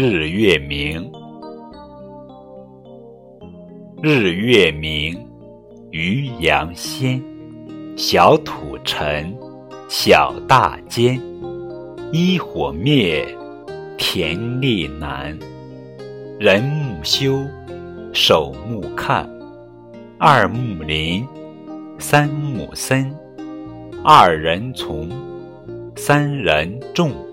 日月明。日月明，渔阳先，小土尘，小大尖，一火灭，田力难，人木修，守木看，二木林，三木森，二人从，三人众。